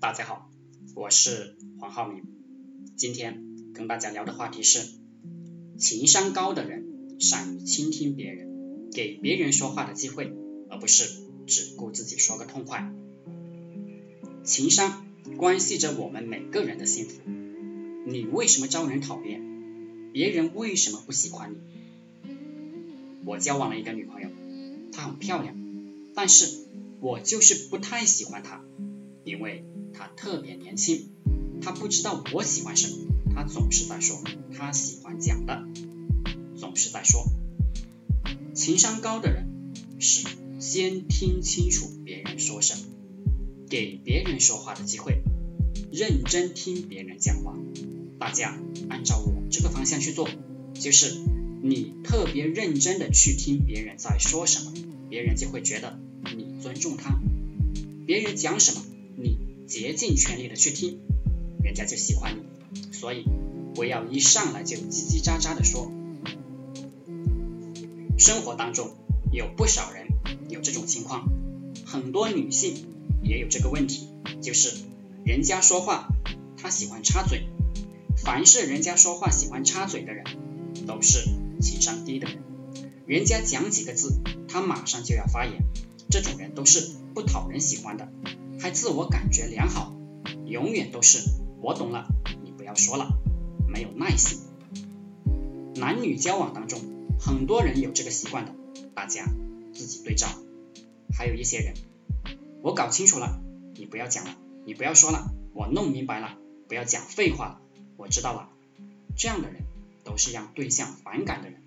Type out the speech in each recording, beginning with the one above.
大家好，我是黄浩明。今天跟大家聊的话题是：情商高的人善于倾听别人，给别人说话的机会，而不是只顾自己说个痛快。情商关系着我们每个人的幸福。你为什么招人讨厌？别人为什么不喜欢你？我交往了一个女朋友，她很漂亮，但是我就是不太喜欢她，因为。他特别年轻，他不知道我喜欢什么，他总是在说他喜欢讲的，总是在说。情商高的人是先听清楚别人说什么，给别人说话的机会，认真听别人讲话。大家按照我这个方向去做，就是你特别认真的去听别人在说什么，别人就会觉得你尊重他，别人讲什么你。竭尽全力的去听，人家就喜欢你。所以不要一上来就叽叽喳喳的说。生活当中有不少人有这种情况，很多女性也有这个问题，就是人家说话她喜欢插嘴。凡是人家说话喜欢插嘴的人，都是情商低的人。人家讲几个字，她马上就要发言，这种人都是不讨人喜欢的。还自我感觉良好，永远都是我懂了，你不要说了，没有耐心。男女交往当中，很多人有这个习惯的，大家自己对照。还有一些人，我搞清楚了，你不要讲了，你不要说了，我弄明白了，不要讲废话了，我知道了。这样的人都是让对象反感的人。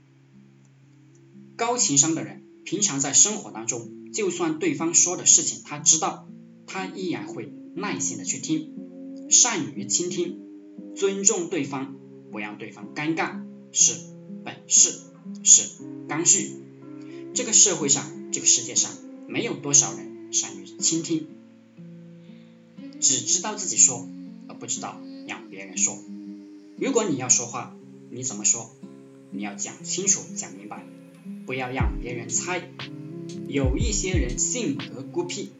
高情商的人，平常在生活当中，就算对方说的事情他知道。他依然会耐心的去听，善于倾听，尊重对方，不让对方尴尬，是本事，是刚需。这个社会上，这个世界上，没有多少人善于倾听，只知道自己说，而不知道让别人说。如果你要说话，你怎么说？你要讲清楚，讲明白，不要让别人猜。有一些人性格孤僻。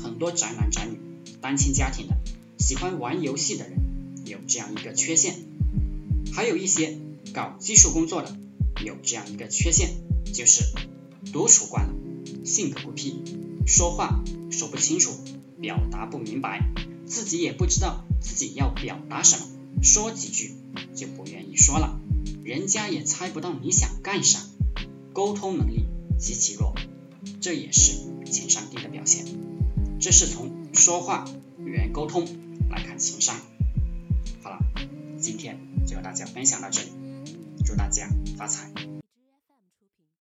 很多宅男宅女、单亲家庭的、喜欢玩游戏的人有这样一个缺陷，还有一些搞技术工作的有这样一个缺陷，就是独处惯了，性格孤僻，说话说不清楚，表达不明白，自己也不知道自己要表达什么，说几句就不愿意说了，人家也猜不到你想干啥，沟通能力极其弱，这也是情商低的表现。这是从说话、与人沟通来看情商。好了，今天就和大家分享到这里，祝大家发财。